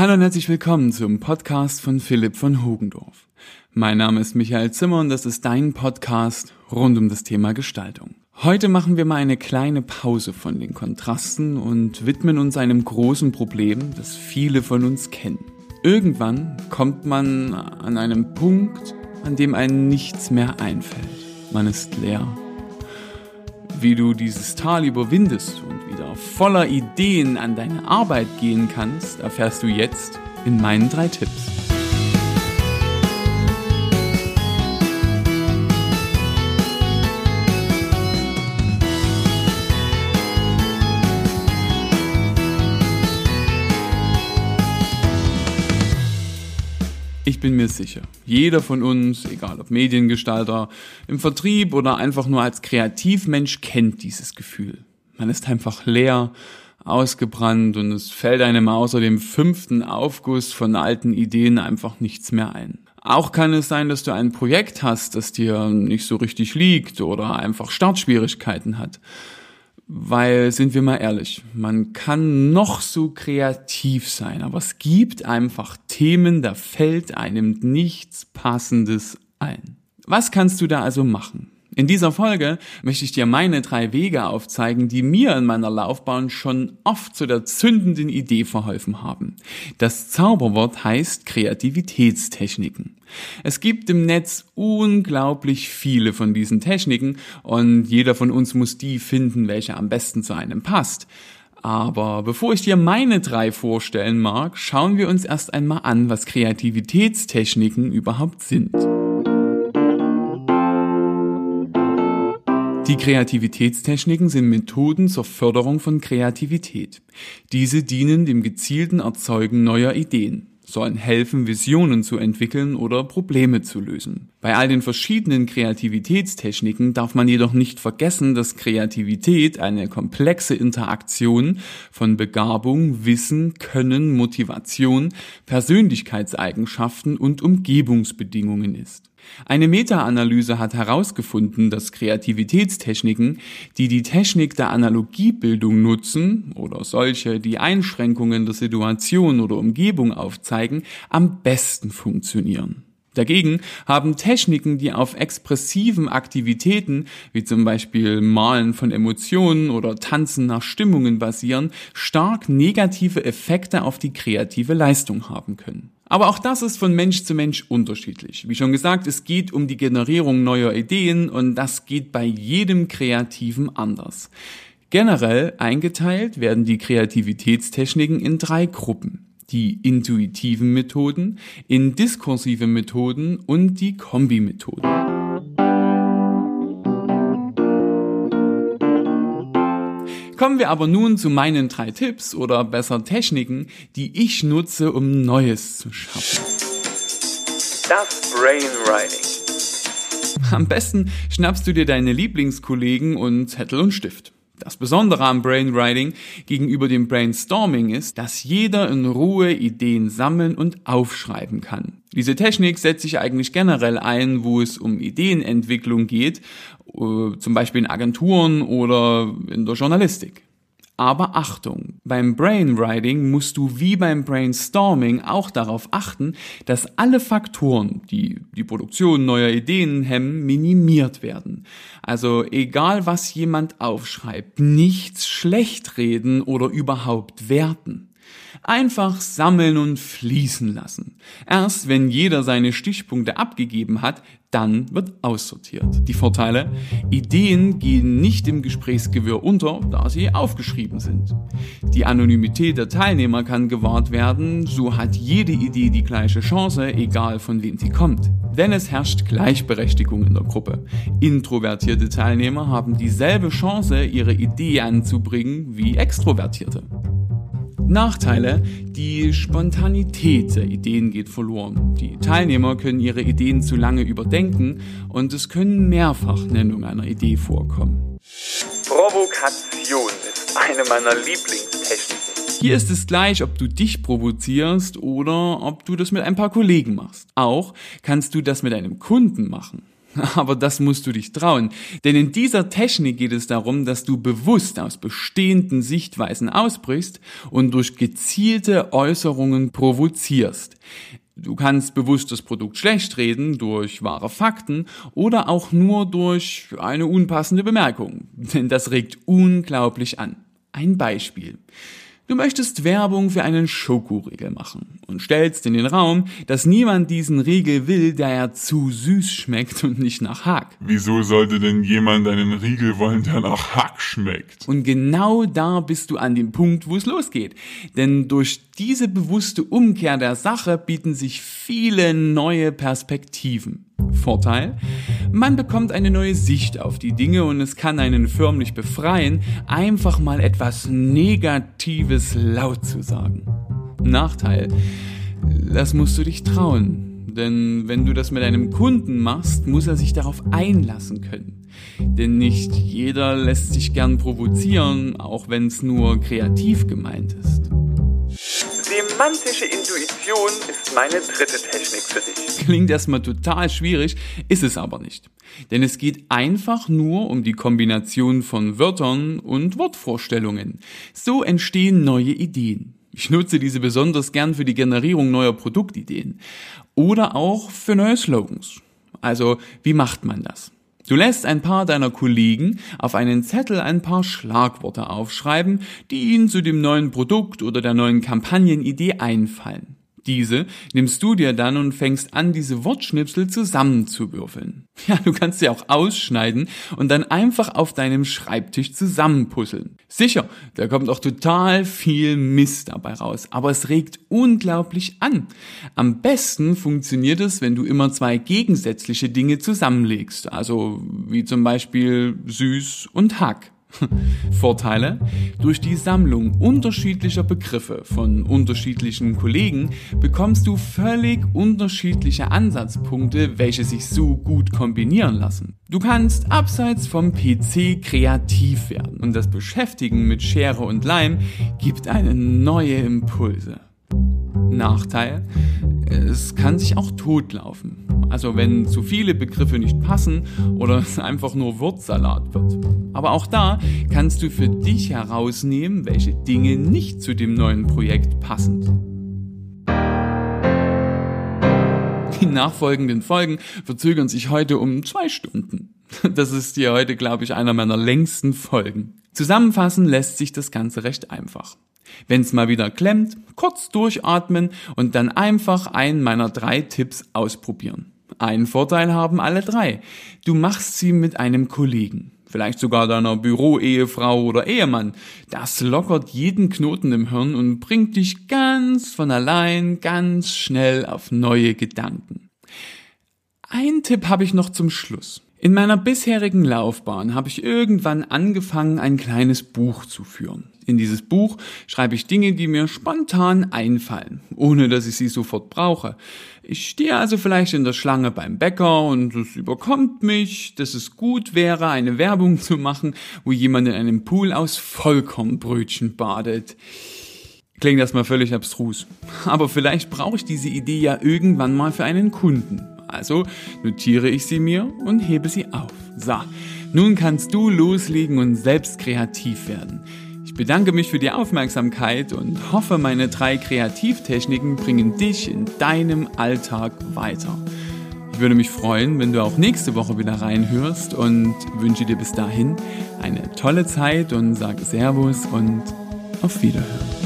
Hallo und herzlich willkommen zum Podcast von Philipp von Hogendorf. Mein Name ist Michael Zimmer und das ist dein Podcast rund um das Thema Gestaltung. Heute machen wir mal eine kleine Pause von den Kontrasten und widmen uns einem großen Problem, das viele von uns kennen. Irgendwann kommt man an einem Punkt, an dem einem nichts mehr einfällt. Man ist leer. Wie du dieses Tal überwindest und wieder voller Ideen an deine Arbeit gehen kannst, erfährst du jetzt in meinen drei Tipps. Ich bin mir sicher, jeder von uns, egal ob Mediengestalter, im Vertrieb oder einfach nur als Kreativmensch, kennt dieses Gefühl. Man ist einfach leer, ausgebrannt und es fällt einem außer dem fünften Aufguss von alten Ideen einfach nichts mehr ein. Auch kann es sein, dass du ein Projekt hast, das dir nicht so richtig liegt oder einfach Startschwierigkeiten hat. Weil, sind wir mal ehrlich, man kann noch so kreativ sein, aber es gibt einfach Themen, da fällt einem nichts Passendes ein. Was kannst du da also machen? In dieser Folge möchte ich dir meine drei Wege aufzeigen, die mir in meiner Laufbahn schon oft zu der zündenden Idee verholfen haben. Das Zauberwort heißt Kreativitätstechniken. Es gibt im Netz unglaublich viele von diesen Techniken und jeder von uns muss die finden, welche am besten zu einem passt. Aber bevor ich dir meine drei vorstellen mag, schauen wir uns erst einmal an, was Kreativitätstechniken überhaupt sind. Die Kreativitätstechniken sind Methoden zur Förderung von Kreativität. Diese dienen dem gezielten Erzeugen neuer Ideen sollen helfen, Visionen zu entwickeln oder Probleme zu lösen. Bei all den verschiedenen Kreativitätstechniken darf man jedoch nicht vergessen, dass Kreativität eine komplexe Interaktion von Begabung, Wissen, Können, Motivation, Persönlichkeitseigenschaften und Umgebungsbedingungen ist. Eine Meta-Analyse hat herausgefunden, dass Kreativitätstechniken, die die Technik der Analogiebildung nutzen oder solche, die Einschränkungen der Situation oder Umgebung aufzeigen, am besten funktionieren. Dagegen haben Techniken, die auf expressiven Aktivitäten, wie zum Beispiel Malen von Emotionen oder Tanzen nach Stimmungen basieren, stark negative Effekte auf die kreative Leistung haben können. Aber auch das ist von Mensch zu Mensch unterschiedlich. Wie schon gesagt, es geht um die Generierung neuer Ideen und das geht bei jedem Kreativen anders. Generell eingeteilt werden die Kreativitätstechniken in drei Gruppen. Die intuitiven Methoden, in diskursive Methoden und die Kombi-Methoden. Kommen wir aber nun zu meinen drei Tipps oder besser Techniken, die ich nutze, um Neues zu schaffen. Das Brainwriting. Am besten schnappst du dir deine Lieblingskollegen und Zettel und Stift. Das Besondere am Brainwriting gegenüber dem Brainstorming ist, dass jeder in Ruhe Ideen sammeln und aufschreiben kann. Diese Technik setzt sich eigentlich generell ein, wo es um Ideenentwicklung geht, äh, zum Beispiel in Agenturen oder in der Journalistik. Aber Achtung, beim Brainwriting musst du wie beim Brainstorming auch darauf achten, dass alle Faktoren, die die Produktion neuer Ideen hemmen, minimiert werden. Also egal was jemand aufschreibt, nichts schlecht reden oder überhaupt werten. Einfach sammeln und fließen lassen. Erst wenn jeder seine Stichpunkte abgegeben hat, dann wird aussortiert. Die Vorteile? Ideen gehen nicht im Gesprächsgewirr unter, da sie aufgeschrieben sind. Die Anonymität der Teilnehmer kann gewahrt werden, so hat jede Idee die gleiche Chance, egal von wem sie kommt. Denn es herrscht Gleichberechtigung in der Gruppe. Introvertierte Teilnehmer haben dieselbe Chance, ihre Idee anzubringen wie Extrovertierte. Nachteile, die Spontanität der Ideen geht verloren. Die Teilnehmer können ihre Ideen zu lange überdenken und es können Mehrfachnennungen einer Idee vorkommen. Provokation ist eine meiner Lieblingstechniken. Hier ist es gleich, ob du dich provozierst oder ob du das mit ein paar Kollegen machst. Auch kannst du das mit einem Kunden machen. Aber das musst du dich trauen. Denn in dieser Technik geht es darum, dass du bewusst aus bestehenden Sichtweisen ausbrichst und durch gezielte Äußerungen provozierst. Du kannst bewusst das Produkt schlecht reden durch wahre Fakten oder auch nur durch eine unpassende Bemerkung. Denn das regt unglaublich an. Ein Beispiel. Du möchtest Werbung für einen Schokoriegel machen und stellst in den Raum, dass niemand diesen Riegel will, da er zu süß schmeckt und nicht nach Hack. Wieso sollte denn jemand einen Riegel wollen, der nach Hack schmeckt? Und genau da bist du an dem Punkt, wo es losgeht. Denn durch diese bewusste Umkehr der Sache bieten sich viele neue Perspektiven. Vorteil? Man bekommt eine neue Sicht auf die Dinge und es kann einen förmlich befreien, einfach mal etwas Negatives laut zu sagen. Nachteil? Das musst du dich trauen. Denn wenn du das mit einem Kunden machst, muss er sich darauf einlassen können. Denn nicht jeder lässt sich gern provozieren, auch wenn es nur kreativ gemeint ist. Semantische Intuition ist meine dritte Technik für dich. Klingt erstmal total schwierig, ist es aber nicht. Denn es geht einfach nur um die Kombination von Wörtern und Wortvorstellungen. So entstehen neue Ideen. Ich nutze diese besonders gern für die Generierung neuer Produktideen. Oder auch für neue Slogans. Also, wie macht man das? Du lässt ein paar deiner Kollegen auf einen Zettel ein paar Schlagworte aufschreiben, die ihnen zu dem neuen Produkt oder der neuen Kampagnenidee einfallen. Diese nimmst du dir dann und fängst an, diese Wortschnipsel zusammenzuwürfeln. Ja, du kannst sie auch ausschneiden und dann einfach auf deinem Schreibtisch zusammenpuzzeln. Sicher, da kommt auch total viel Mist dabei raus, aber es regt unglaublich an. Am besten funktioniert es, wenn du immer zwei gegensätzliche Dinge zusammenlegst, also wie zum Beispiel süß und Hack. Vorteile? Durch die Sammlung unterschiedlicher Begriffe von unterschiedlichen Kollegen bekommst du völlig unterschiedliche Ansatzpunkte, welche sich so gut kombinieren lassen. Du kannst abseits vom PC kreativ werden und das Beschäftigen mit Schere und Leim gibt eine neue Impulse. Nachteil? Es kann sich auch totlaufen. Also wenn zu viele Begriffe nicht passen oder es einfach nur Wortsalat wird. Aber auch da kannst du für dich herausnehmen, welche Dinge nicht zu dem neuen Projekt passen. Die nachfolgenden Folgen verzögern sich heute um zwei Stunden. Das ist hier heute, glaube ich, einer meiner längsten Folgen. Zusammenfassen lässt sich das Ganze recht einfach. Wenn's mal wieder klemmt, kurz durchatmen und dann einfach einen meiner drei Tipps ausprobieren. Einen Vorteil haben alle drei. Du machst sie mit einem Kollegen. Vielleicht sogar deiner Büroehefrau oder Ehemann. Das lockert jeden Knoten im Hirn und bringt dich ganz von allein ganz schnell auf neue Gedanken. Ein Tipp habe ich noch zum Schluss. In meiner bisherigen Laufbahn habe ich irgendwann angefangen, ein kleines Buch zu führen. In dieses Buch schreibe ich Dinge, die mir spontan einfallen, ohne dass ich sie sofort brauche. Ich stehe also vielleicht in der Schlange beim Bäcker und es überkommt mich, dass es gut wäre, eine Werbung zu machen, wo jemand in einem Pool aus Vollkornbrötchen badet. Klingt erstmal völlig abstrus. Aber vielleicht brauche ich diese Idee ja irgendwann mal für einen Kunden. Also notiere ich sie mir und hebe sie auf. So, nun kannst du loslegen und selbst kreativ werden. Ich bedanke mich für die Aufmerksamkeit und hoffe, meine drei Kreativtechniken bringen dich in deinem Alltag weiter. Ich würde mich freuen, wenn du auch nächste Woche wieder reinhörst und wünsche dir bis dahin eine tolle Zeit und sage Servus und auf Wiederhören.